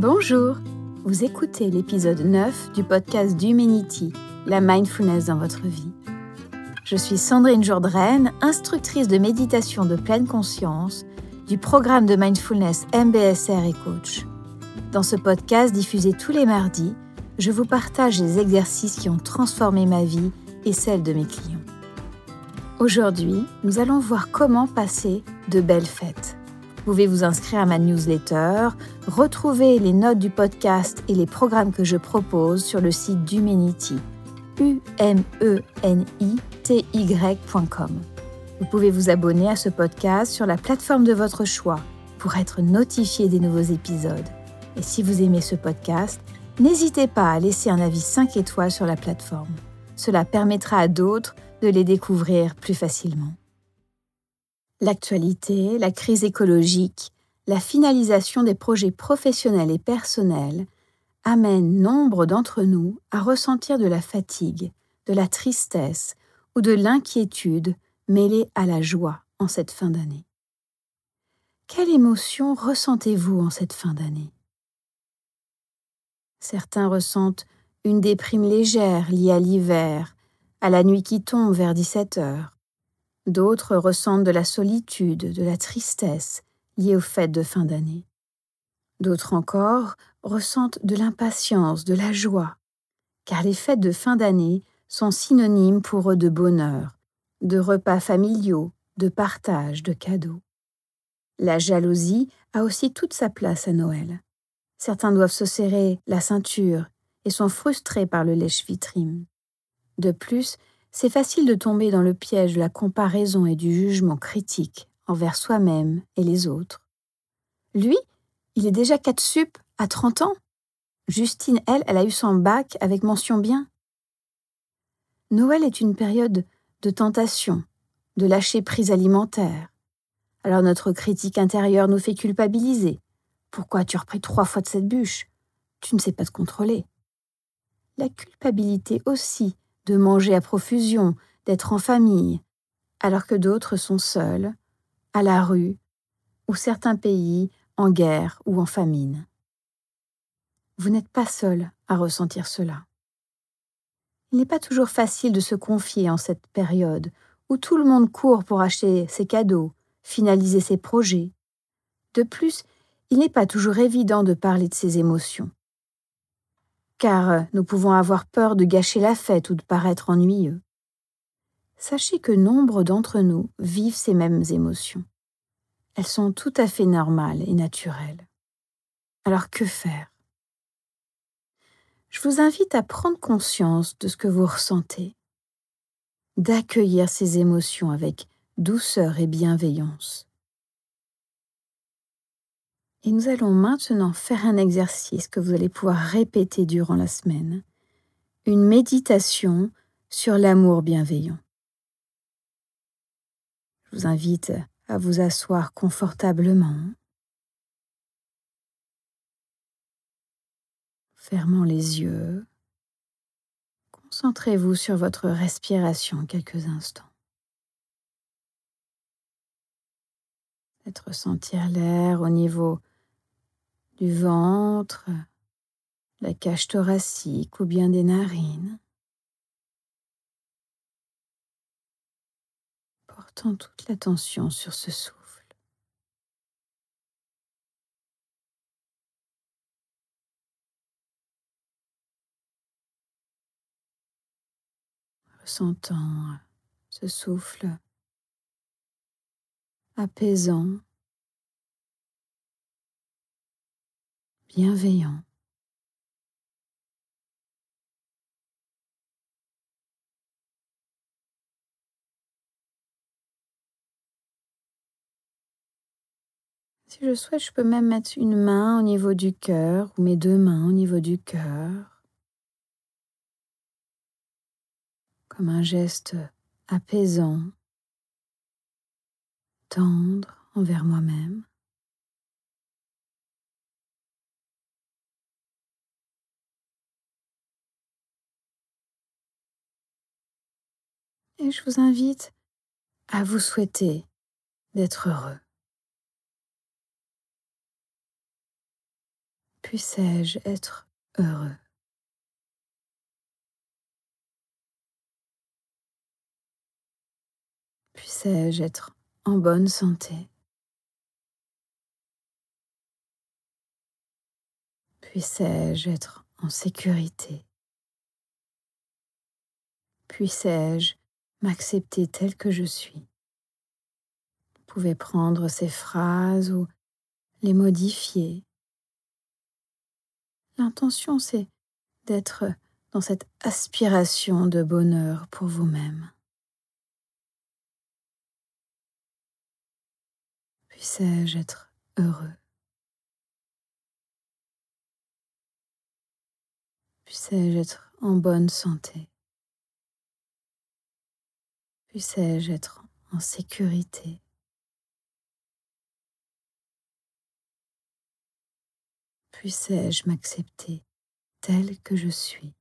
Bonjour, vous écoutez l'épisode 9 du podcast d'Humanity, la mindfulness dans votre vie. Je suis Sandrine Jourdraine, instructrice de méditation de pleine conscience du programme de mindfulness MBSR et coach. Dans ce podcast diffusé tous les mardis, je vous partage les exercices qui ont transformé ma vie et celle de mes clients. Aujourd'hui, nous allons voir comment passer de belles fêtes. Pouvez vous inscrire à ma newsletter, retrouver les notes du podcast et les programmes que je propose sur le site d'Humanity, u m e n i t y.com. Vous pouvez vous abonner à ce podcast sur la plateforme de votre choix pour être notifié des nouveaux épisodes. Et si vous aimez ce podcast, n'hésitez pas à laisser un avis 5 étoiles sur la plateforme. Cela permettra à d'autres de les découvrir plus facilement. L'actualité, la crise écologique, la finalisation des projets professionnels et personnels amènent nombre d'entre nous à ressentir de la fatigue, de la tristesse ou de l'inquiétude mêlée à la joie en cette fin d'année. Quelle émotion ressentez-vous en cette fin d'année? Certains ressentent une déprime légère liée à l'hiver, à la nuit qui tombe vers 17 heures. D'autres ressentent de la solitude, de la tristesse liée aux fêtes de fin d'année. D'autres encore ressentent de l'impatience, de la joie, car les fêtes de fin d'année sont synonymes pour eux de bonheur, de repas familiaux, de partage, de cadeaux. La jalousie a aussi toute sa place à Noël. Certains doivent se serrer la ceinture et sont frustrés par le lèche-vitrine. De plus, c'est facile de tomber dans le piège de la comparaison et du jugement critique envers soi-même et les autres. Lui, il est déjà 4 sup à 30 ans. Justine, elle, elle a eu son bac avec mention bien. Noël est une période de tentation, de lâcher prise alimentaire. Alors notre critique intérieure nous fait culpabiliser. Pourquoi tu as repris trois fois de cette bûche? Tu ne sais pas te contrôler. La culpabilité aussi de manger à profusion, d'être en famille, alors que d'autres sont seuls, à la rue, ou certains pays en guerre ou en famine. Vous n'êtes pas seul à ressentir cela. Il n'est pas toujours facile de se confier en cette période où tout le monde court pour acheter ses cadeaux, finaliser ses projets. De plus, il n'est pas toujours évident de parler de ses émotions car euh, nous pouvons avoir peur de gâcher la fête ou de paraître ennuyeux. Sachez que nombre d'entre nous vivent ces mêmes émotions. Elles sont tout à fait normales et naturelles. Alors que faire? Je vous invite à prendre conscience de ce que vous ressentez, d'accueillir ces émotions avec douceur et bienveillance. Et nous allons maintenant faire un exercice que vous allez pouvoir répéter durant la semaine. Une méditation sur l'amour bienveillant. Je vous invite à vous asseoir confortablement, fermant les yeux. Concentrez-vous sur votre respiration quelques instants. Faites ressentir l'air au niveau du ventre, la cage thoracique ou bien des narines, portant toute l'attention sur ce souffle. Ressentant ce souffle apaisant bienveillant. Si je souhaite, je peux même mettre une main au niveau du cœur ou mes deux mains au niveau du cœur, comme un geste apaisant, tendre envers moi-même. Et je vous invite à vous souhaiter d'être heureux. Puissais-je être heureux? Puissais-je être en bonne santé? Puissais-je être en sécurité? Puissais-je m'accepter tel que je suis Vous pouvez prendre ces phrases ou les modifier. L'intention, c'est d'être dans cette aspiration de bonheur pour vous-même. Puissais-je être heureux? Puissais-je être en bonne santé? Puissais-je être en sécurité? Puissais-je m'accepter tel que je suis?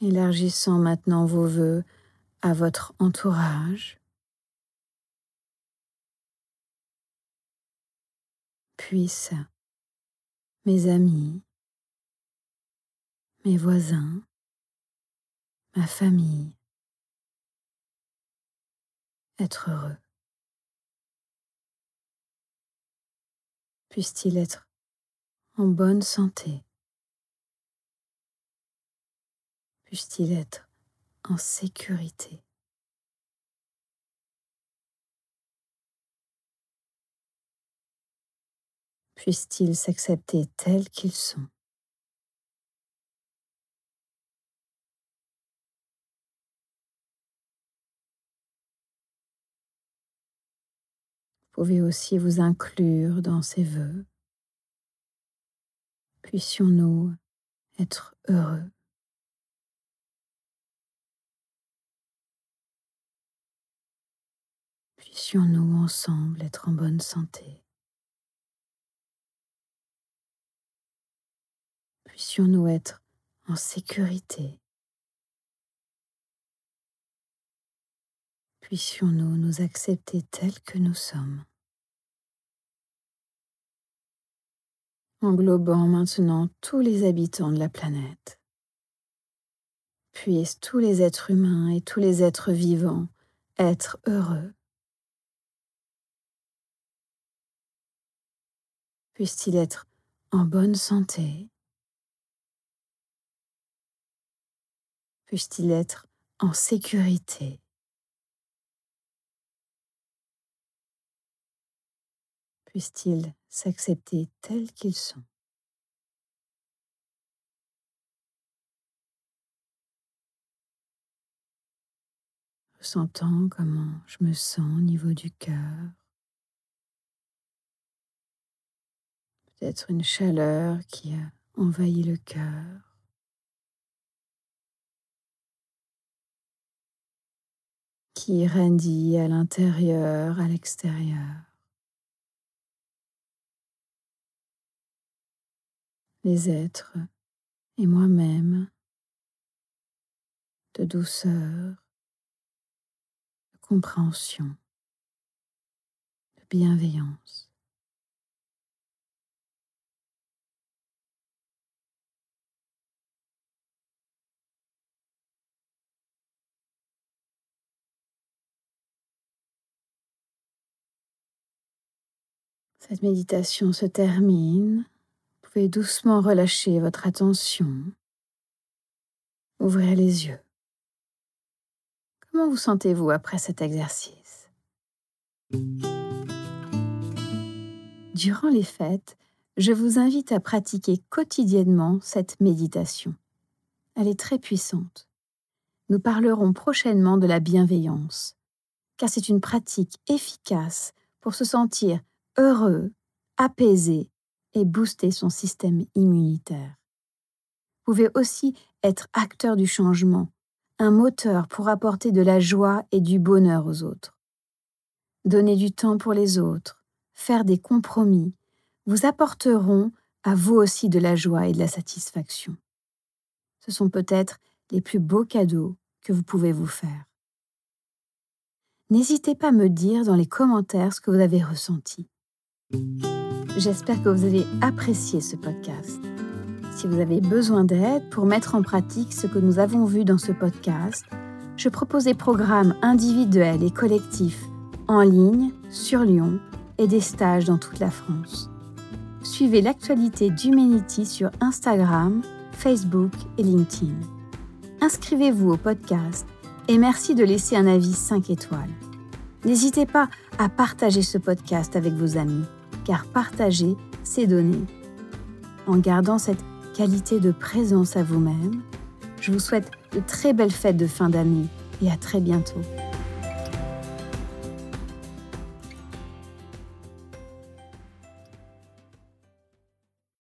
Élargissant maintenant vos voeux à votre entourage. Puissent mes amis, mes voisins, ma famille être heureux. Puisse-t-il être en bonne santé? Puisse-t-il être en sécurité? Puisse-t-il s'accepter tels qu'ils sont? Vous pouvez aussi vous inclure dans ces vœux. Puissions-nous être heureux. puissions-nous ensemble être en bonne santé. Puissions-nous être en sécurité. Puissions-nous nous accepter tels que nous sommes. Englobant maintenant tous les habitants de la planète. Puissent tous les êtres humains et tous les êtres vivants être heureux puisse-t-il être en bonne santé Puisse-t-il être en sécurité? Puisse-t-il s'accepter tels qu'ils sont? Ressentant comment je me sens au niveau du cœur. peut-être une chaleur qui a envahi le cœur. Qui irradie à l'intérieur, à l'extérieur. Les êtres et moi-même de douceur, de compréhension, de bienveillance. Cette méditation se termine. Vous pouvez doucement relâcher votre attention. Ouvrir les yeux. Comment vous sentez-vous après cet exercice? Durant les fêtes, je vous invite à pratiquer quotidiennement cette méditation. Elle est très puissante. Nous parlerons prochainement de la bienveillance, car c'est une pratique efficace pour se sentir heureux, apaisé et booster son système immunitaire. Vous pouvez aussi être acteur du changement, un moteur pour apporter de la joie et du bonheur aux autres. Donner du temps pour les autres, faire des compromis, vous apporteront à vous aussi de la joie et de la satisfaction. Ce sont peut-être les plus beaux cadeaux que vous pouvez vous faire. n'hésitez pas à me dire dans les commentaires ce que vous avez ressenti. J'espère que vous avez apprécié ce podcast. Si vous avez besoin d'aide pour mettre en pratique ce que nous avons vu dans ce podcast, je propose des programmes individuels et collectifs en ligne, sur Lyon et des stages dans toute la France. Suivez l'actualité d'Humanity sur Instagram, Facebook et LinkedIn. Inscrivez-vous au podcast et merci de laisser un avis 5 étoiles. N'hésitez pas à partager ce podcast avec vos amis, car partager, c'est donner. En gardant cette qualité de présence à vous-même, je vous souhaite de très belles fêtes de fin d'année et à très bientôt.